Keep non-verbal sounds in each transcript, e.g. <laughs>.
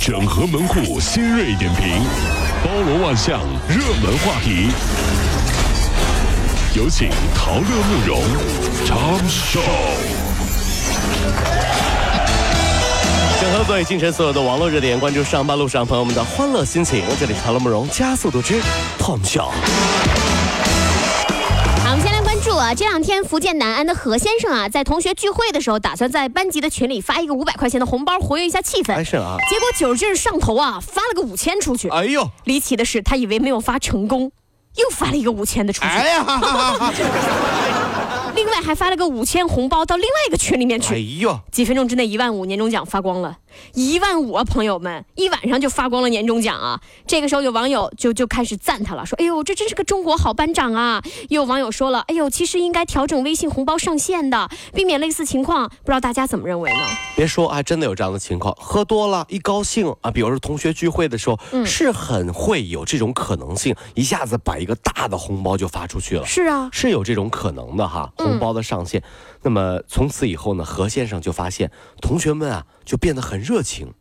整合门户新锐点评，包罗万象，热门话题。有请陶乐慕容长寿。整合最近晨所有的网络热点，关注上班路上朋友们的欢乐心情。这里是陶乐慕容加速度之 Tom Show。好，我这两天福建南安的何先生啊，在同学聚会的时候，打算在班级的群里发一个五百块钱的红包，活跃一下气氛。哎是啊结果酒劲儿上头啊，发了个五千出去。哎呦，离奇的是，他以为没有发成功，又发了一个五千的出去。哎呀，哈哈哈另外还发了个五千红包到另外一个群里面去哎去。呦，几分钟之内，一万五年终奖发光了，一万五啊，朋友们，一晚上就发光了年终奖啊！这个时候有网友就就开始赞他了，说：“哎呦，这真是个中国好班长啊！”也有网友说了：“哎呦，其实应该调整微信红包上限的，避免类似情况。”不知道大家怎么认为呢？别说，还真的有这样的情况，喝多了，一高兴啊，比如说同学聚会的时候，嗯是很会有这种可能性，一下子把一个大的红包就发出去了。是啊，是有这种可能的哈，红包的上限。那么从此以后呢，何先生就发现同学们啊就变得很热情。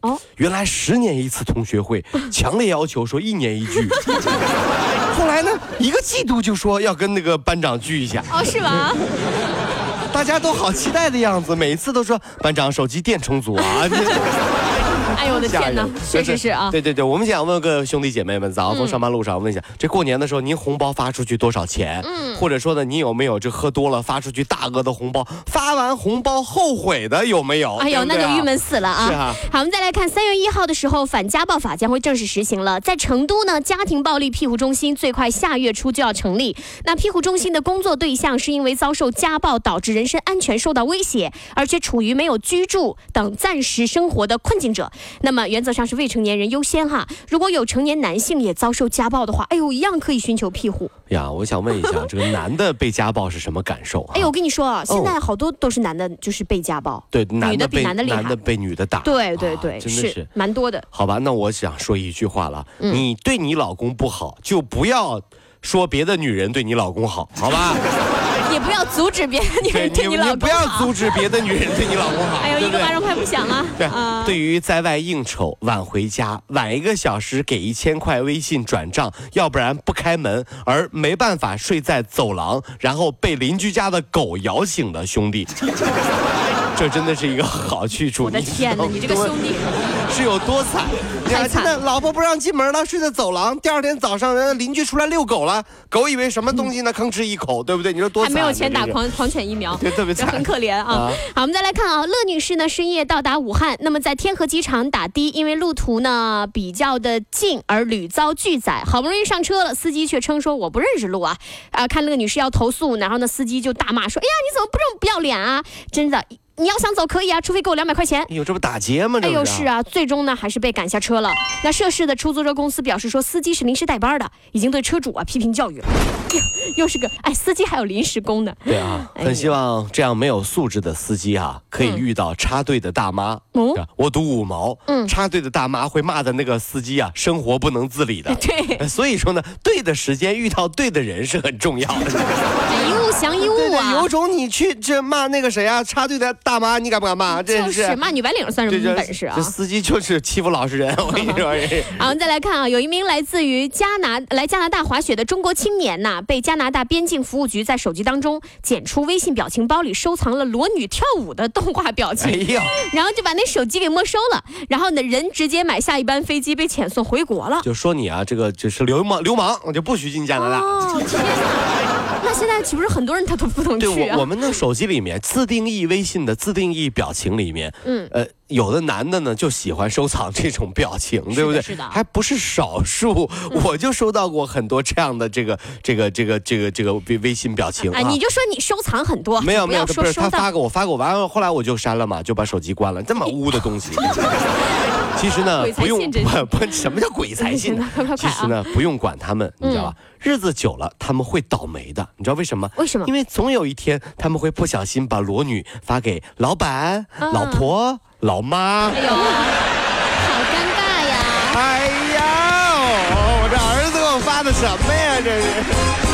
哦，原来十年一次同学会，强烈要求说一年一聚。<laughs> 后来呢，一个季度就说要跟那个班长聚一下，哦，是吗？大家都好期待的样子，每一次都说班长手机电充足啊。<laughs> 哎呦我的天哪，确实是啊。对对对，我们想问个兄弟姐妹们，早上从上班路上问一下，这过年的时候您红包发出去多少钱？嗯，或者说呢，您有没有这喝多了发出去大额的红包，发完红包后悔的有没有？哎呦，那就郁闷死了啊！是啊好，我们再来看三月一号的时候，反家暴法将会正式实行了。在成都呢，家庭暴力庇护中心最快下月初就要成立。那庇护中心的工作对象是因为遭受家暴导致人身安全受到威胁，而且处于没有居住等暂时生活的困境者。那么原则上是未成年人优先哈。如果有成年男性也遭受家暴的话，哎呦，一样可以寻求庇护。呀，我想问一下，<laughs> 这个男的被家暴是什么感受啊？哎呦，我跟你说啊，现在好多都是男的，就是被家暴。对，男女的比被男的厉害男的被女的打，啊对对对，真的是。蛮多的。好吧，那我想说一句话了，嗯你对你老公不好，就不要说别的女人对你老公好，好吧？也不要阻止别的女人对你你老公不要阻止别的女人对你老公好，哎呦，一个巴掌拍不响了。对，啊。对于在外应酬晚回家，晚一个小时给一千块微信转账，要不然不开门，而没办法睡在走廊，然后被邻居家的狗咬醒的兄弟，这真的是一个好去处。我的天哪，你这个兄弟，是有多惨？太惨真的，老婆不让进门了，睡在走廊。第二天早上，人家邻居出来遛狗了，狗以为什么东西呢？吭哧一口，对不对？你说多惨？还没有钱打狂狂犬疫苗，对特别惨很可怜啊啊。好，我们再来看啊，乐女士呢深夜到达武汉，那么在天河机场打的，因为路途呢比较的近，而屡遭拒载，好不容易上车了，司机却称说我不认识路啊，啊，看乐女士要投诉，然后呢司机就大骂说，哎呀你怎么不这么不要脸啊？真的，你要想走可以啊，除非给我两百块钱。哎呦，这不打劫吗？哎呦，是啊，最终呢还是被赶下车了。那涉事的出租车公司表示说，司机是临时代班的，已经对车主啊批评教育了。<laughs> 又是个哎，司机还有临时工呢。对啊，很希望这样没有素质的司机啊，可以遇到插队的大妈。哦我赌五毛，嗯插队的大妈会骂的那个司机啊，生活不能自理的。<laughs> 对，呃所以说呢，对的时间遇到对的人是很重要的。<laughs> 哎一物降一物啊有。种你去这骂那个谁啊，插队的大妈，你敢不敢骂？这就是骂女白领算什么本事啊这？司机就是欺负老实人，我跟你说。<laughs> <laughs> 好，我们再来看啊，有一名来自于加拿来加拿大滑雪的中国青年呐、被加拿大边境服务局在手机当中检出微信表情包里收藏了裸女跳舞的动画表情。<laughs> 然后就把那手机给没收了，然后呢，人直接买下一班飞机被遣送回国了。就说你啊，这个就是流氓，流氓，我就不许进加拿大。哦，天哪！那现在岂不是很多人他都不能对去啊？我，我们的手机里面自定义微信的自定义表情里面，嗯呃，有的男的呢就喜欢收藏这种表情，对不对？是的还不是少数，<laughs> 我就收到过很多这样的这个这个这个这个这个微微信表情啊，你就说你收藏很多，没有没有，不是。他发给我，发给我完了，后来我就删了嘛，就把手机关了。这么污的东西，<laughs> 其实呢 <laughs> 不用不 <laughs> 不，什么叫鬼才信 <laughs> 其实呢不用管他们，你知道吧？日子久了他们会倒霉的，你知道为什么？为什么因为总有一天他们会不小心把裸女发给老板、啊老婆、老妈。哎呦，好尴尬呀！哎呀，我这儿子给我发的什么呀？这是。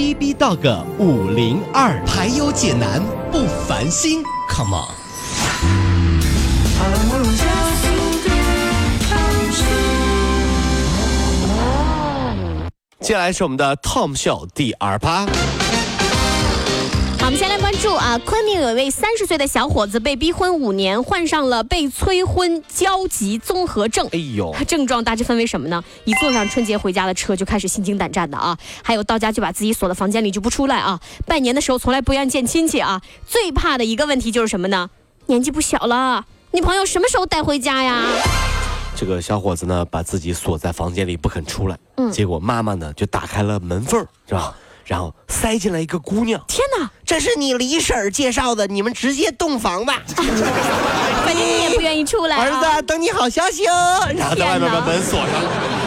B B 到个五零二，排忧解难不烦心，Come on。接下来是我们的 Tom 秀第二趴。好，我们先来关注啊，昆明有一位三十岁的小伙子被逼婚五年，患上了被催婚焦急综合症。哎呦，症状大致分为什么呢？一坐上春节回家的车就开始心惊胆战的啊，还有到家就把自己锁在房间里就不出来啊，拜年的时候从来不愿见亲戚啊，最怕的一个问题就是什么呢？年纪不小了，女朋友什么时候带回家呀？这个小伙子呢，把自己锁在房间里不肯出来，嗯结果妈妈呢就打开了门缝儿，是吧？然后塞进来一个姑娘，天哪，这是你李婶儿介绍的，你们直接洞房吧。<laughs> 反正你也不愿意出来、啊。儿子，等你好消息哦。然后在外面把门锁上了。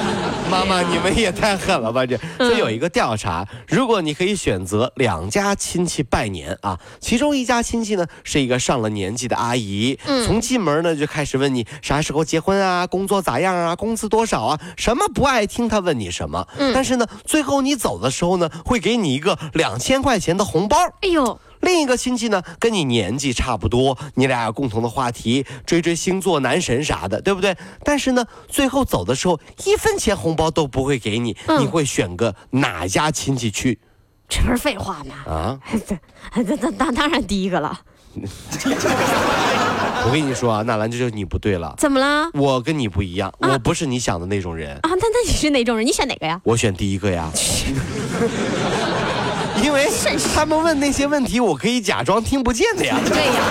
妈妈，你们也太狠了吧！这。嗯。这有一个调查，如果你可以选择两家亲戚拜年啊，其中一家亲戚呢是一个上了年纪的阿姨，嗯。从进门呢就开始问你啥时候结婚啊，工作咋样啊，工资多少啊，什么不爱听他问你什么，嗯。但是呢，最后你走的时候呢，会给你一个两千块钱的红包。哎呦，另一个亲戚呢，跟你年纪差不多，你俩有共同的话题，追追星座、男神啥的，对不对？但是呢，最后走的时候一分钱红包都不会给你，嗯你会选个哪家亲戚去这不是废话吗？啊？<laughs> 这这当当然第一个了，<laughs> 我跟你说啊，纳兰，这就是你不对了。怎么了？我跟你不一样，我不是你想的那种人，啊，那那你是哪种人？你选哪个呀？我选第一个呀。<laughs> 因为他们问那些问题，我可以假装听不见的呀。对呀，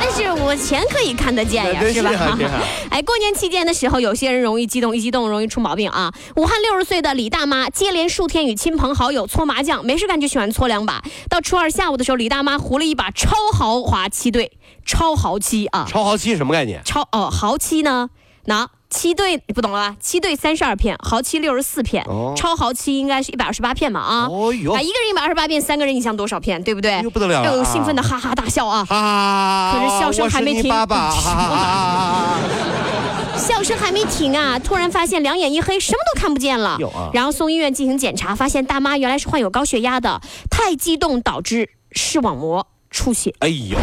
但是我钱可以看得见呀，真是吧？<laughs> 哎，过年期间的时候，有些人容易激动，一激动容易出毛病啊。武汉六十岁的李大妈接连数天与亲朋好友搓麻将，没事干就喜欢搓两把。到初二下午的时候，李大妈胡了一把超豪华七对，超豪七啊，超豪七什么概念？超哦豪七呢？那七对你不懂了吧？七对三十二片，豪七六十四片，哦超豪七应该是一百二十八片嘛啊？啊，一个人一百二十八片，三个人你想多少片，对不对？又不得了了哎呦啊兴奋的哈哈大笑啊！啊！可是笑声还没停爸爸，哈哈哈哈笑声还没停啊，突然发现两眼一黑，什么都看不见了有啊。然后送医院进行检查，发现大妈原来是患有高血压的，太激动导致视网膜出血。哎呦，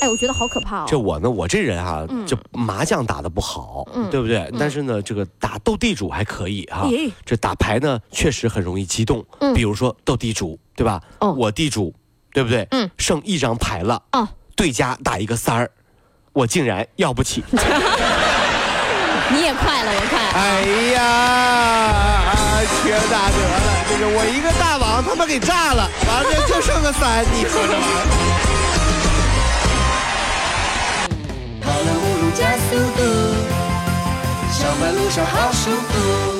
哎，我觉得好可怕哦。这我呢，我这人啊、嗯这麻将打的不好，对不对？但是呢，这个打斗地主还可以哈、咦这打牌呢，确实很容易激动。嗯比如说斗地主，对吧？哦我地主，对不对？嗯剩一张牌了，哦，对家打一个三儿，我竟然要不起。<laughs> 你也快了，我快。哎呀，啊缺大德了！这个我一个大王他妈给炸了，完了就剩个三，你说这玩意儿。加速度，上班路上好舒服。